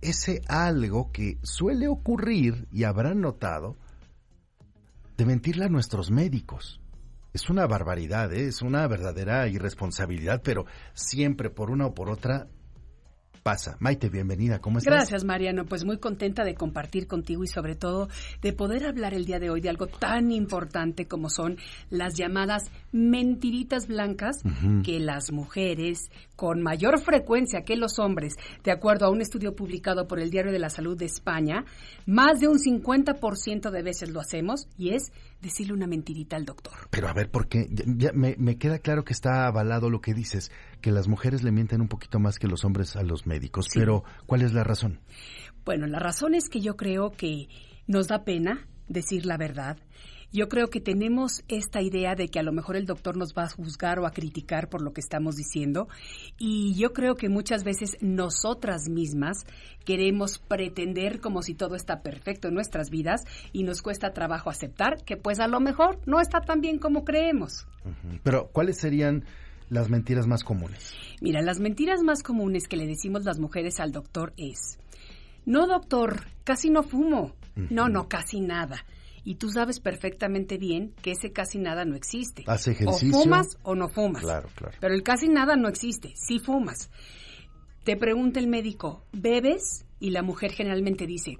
Ese algo que suele ocurrir, y habrán notado, de mentirle a nuestros médicos. Es una barbaridad, ¿eh? es una verdadera irresponsabilidad, pero siempre por una o por otra pasa. Maite, bienvenida, ¿cómo estás? Gracias, Mariano. Pues muy contenta de compartir contigo y sobre todo de poder hablar el día de hoy de algo tan importante como son las llamadas mentiritas blancas que las mujeres con mayor frecuencia que los hombres, de acuerdo a un estudio publicado por el Diario de la Salud de España, más de un 50% de veces lo hacemos y es decirle una mentirita al doctor. Pero a ver, ¿por qué? Ya, me, me, queda claro que está avalado lo que dices, que las mujeres le mienten un poquito más que los hombres a los médicos, Sí. pero ¿cuál es la razón? Bueno, la razón es que yo creo que nos da pena decir la verdad. Yo creo que tenemos esta idea de que a lo mejor el doctor nos va a juzgar o a criticar por lo que estamos diciendo y yo creo que muchas veces nosotras mismas queremos pretender como si todo está perfecto en nuestras vidas y nos cuesta trabajo aceptar que pues a lo mejor no está tan bien como creemos. Pero ¿cuáles serían las mentiras más comunes? Mira, las mentiras más comunes que le decimos las mujeres al doctor es, no doctor, casi no fumo. No, no, casi nada. Y tú sabes perfectamente bien que ese casi nada no existe. Hace ejercicio. O fumas o no fumas. Claro, claro. Pero el casi nada no existe, sí fumas. Te pregunta el médico, ¿bebes? Y la mujer generalmente dice,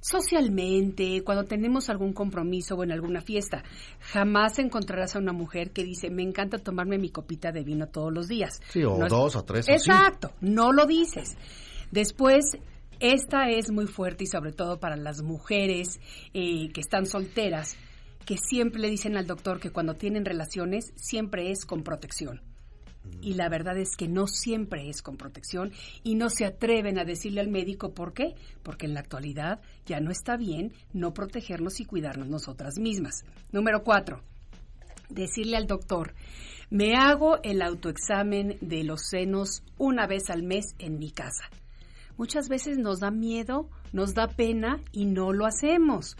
socialmente, cuando tenemos algún compromiso o en alguna fiesta. Jamás encontrarás a una mujer que dice, me encanta tomarme mi copita de vino todos los días. Sí, o No es- dos o tres o. Exacto, no lo dices. Después, esta es muy fuerte y sobre todo para las mujeres eh, que están solteras, que siempre le dicen al doctor que cuando tienen relaciones siempre es con protección. Y la verdad es que no siempre es con protección y no se atreven a decirle al médico por qué, porque en la actualidad ya no está bien no protegernos y cuidarnos nosotras mismas. Número cuatro, decirle al doctor, me hago el autoexamen de los senos una vez al mes en mi casa. Muchas veces nos da miedo, nos da pena y no lo hacemos.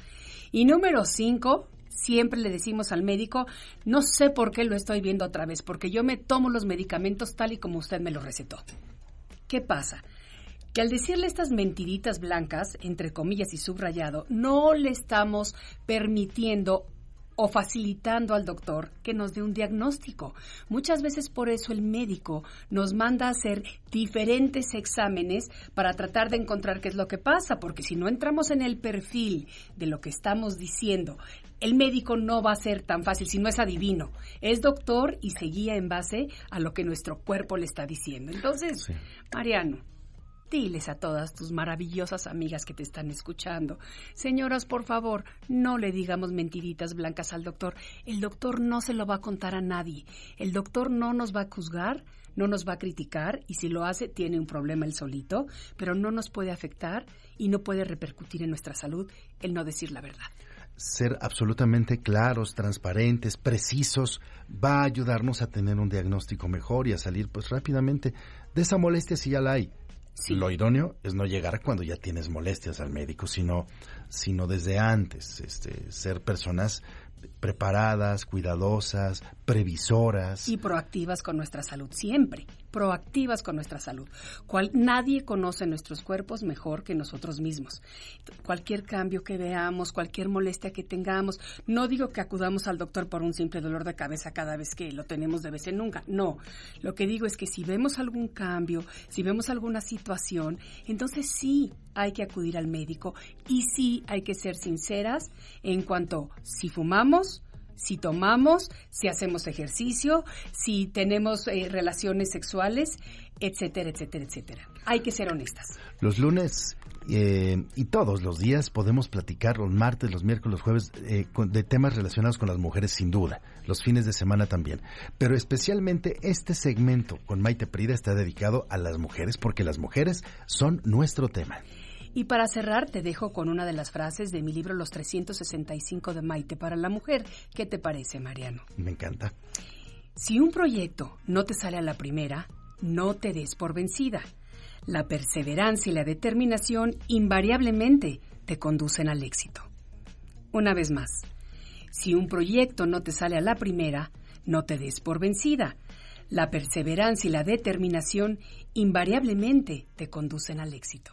Y número cinco, siempre le decimos al médico, no sé por qué lo estoy viendo otra vez, porque yo me tomo los medicamentos tal y como usted me los recetó. ¿Qué pasa? Que al decirle estas mentiritas blancas, entre comillas y subrayado, no le estamos permitiendo o facilitando al doctor que nos dé un diagnóstico. Muchas veces por eso el médico nos manda a hacer diferentes exámenes para tratar de encontrar qué es lo que pasa, porque si no entramos en el perfil de lo que estamos diciendo, el médico no va a ser tan fácil, si no es adivino, es doctor y se guía en base a lo que nuestro cuerpo le está diciendo. Entonces, Mariano, Diles a todas tus maravillosas amigas que te están escuchando. Señoras, por favor, no le digamos mentiritas blancas al doctor. El doctor no se lo va a contar a nadie. El doctor no nos va a juzgar, no nos va a criticar y si lo hace tiene un problema él solito, pero no nos puede afectar y no puede repercutir en nuestra salud el no decir la verdad. Ser absolutamente claros, transparentes, precisos, va a ayudarnos a tener un diagnóstico mejor y a salir pues rápidamente de esa molestia si ya la hay. Lo idóneo es no llegar cuando ya tienes molestias al médico, sino, sino desde antes, este, ser personas preparadas, cuidadosas, previsoras. Y proactivas con nuestra salud, siempre. Proactivas con nuestra salud. Cual, nadie conoce nuestros cuerpos mejor que nosotros mismos. Cualquier cambio que veamos, cualquier molestia que tengamos, no digo que acudamos al doctor por un simple dolor de cabeza cada vez que lo tenemos de vez en nunca. No. Lo que digo es que si vemos algún cambio, si vemos alguna situación, entonces sí, hay que acudir al médico. Y sí, hay que ser sinceras en cuanto si fumamos, si tomamos, si hacemos ejercicio, si tenemos eh, relaciones sexuales, etcétera, etcétera, etcétera. Hay que ser honestas. Los lunes eh, y todos los días podemos platicar, los martes, los miércoles, los jueves, eh, de temas relacionados con las mujeres, sin duda. Los fines de semana también. Pero especialmente este segmento con Maite Prida está dedicado a las mujeres porque las mujeres son nuestro tema. Y para cerrar, te dejo con una de las frases de mi libro Los 365 de Maite para la mujer. ¿Qué te parece, Mariano? Me encanta. Si un proyecto no te sale a la primera, no te des por vencida. La perseverancia y la determinación invariablemente te conducen al éxito. Una vez más, si un proyecto no te sale a la primera, no te des por vencida. La perseverancia y la determinación invariablemente te conducen al éxito.